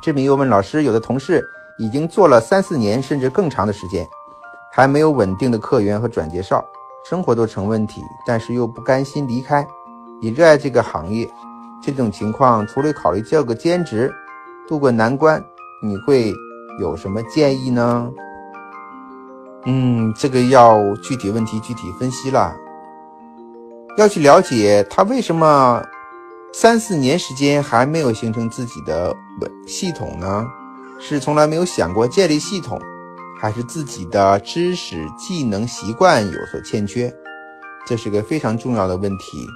这名又问老师有的同事已经做了三四年甚至更长的时间，还没有稳定的客源和转介绍，生活都成问题，但是又不甘心离开，也热爱这个行业。这种情况，除了考虑叫个兼职渡过难关，你会有什么建议呢？嗯，这个要具体问题具体分析了，要去了解他为什么三四年时间还没有形成自己的稳系统呢？是从来没有想过建立系统，还是自己的知识、技能、习惯有所欠缺？这是个非常重要的问题。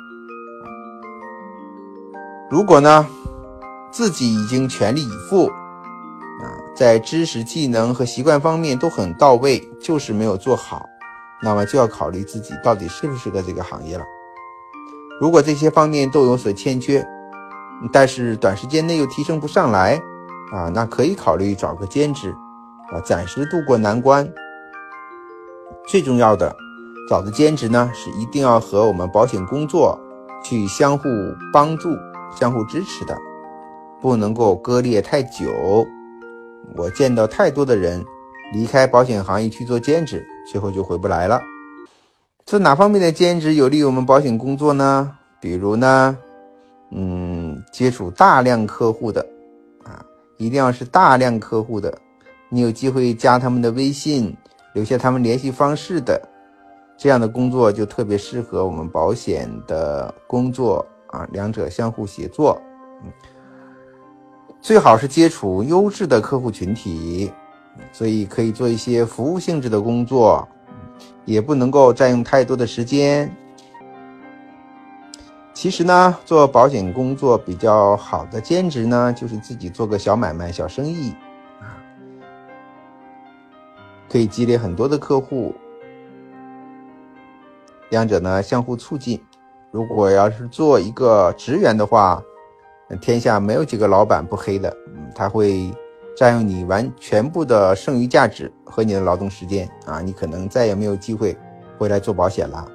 如果呢，自己已经全力以赴。啊在知识、技能和习惯方面都很到位，就是没有做好，那么就要考虑自己到底适不适合这个行业了。如果这些方面都有所欠缺，但是短时间内又提升不上来，啊，那可以考虑找个兼职，啊，暂时度过难关。最重要的，找的兼职呢，是一定要和我们保险工作去相互帮助、相互支持的，不能够割裂太久。我见到太多的人离开保险行业去做兼职，最后就回不来了。做哪方面的兼职有利于我们保险工作呢？比如呢，嗯，接触大量客户的，啊，一定要是大量客户的，你有机会加他们的微信，留下他们联系方式的，这样的工作就特别适合我们保险的工作啊，两者相互协作，嗯。最好是接触优质的客户群体，所以可以做一些服务性质的工作，也不能够占用太多的时间。其实呢，做保险工作比较好的兼职呢，就是自己做个小买卖、小生意，啊，可以积累很多的客户，两者呢相互促进。如果要是做一个职员的话，天下没有几个老板不黑的，嗯，他会占用你完全部的剩余价值和你的劳动时间啊，你可能再也没有机会回来做保险了。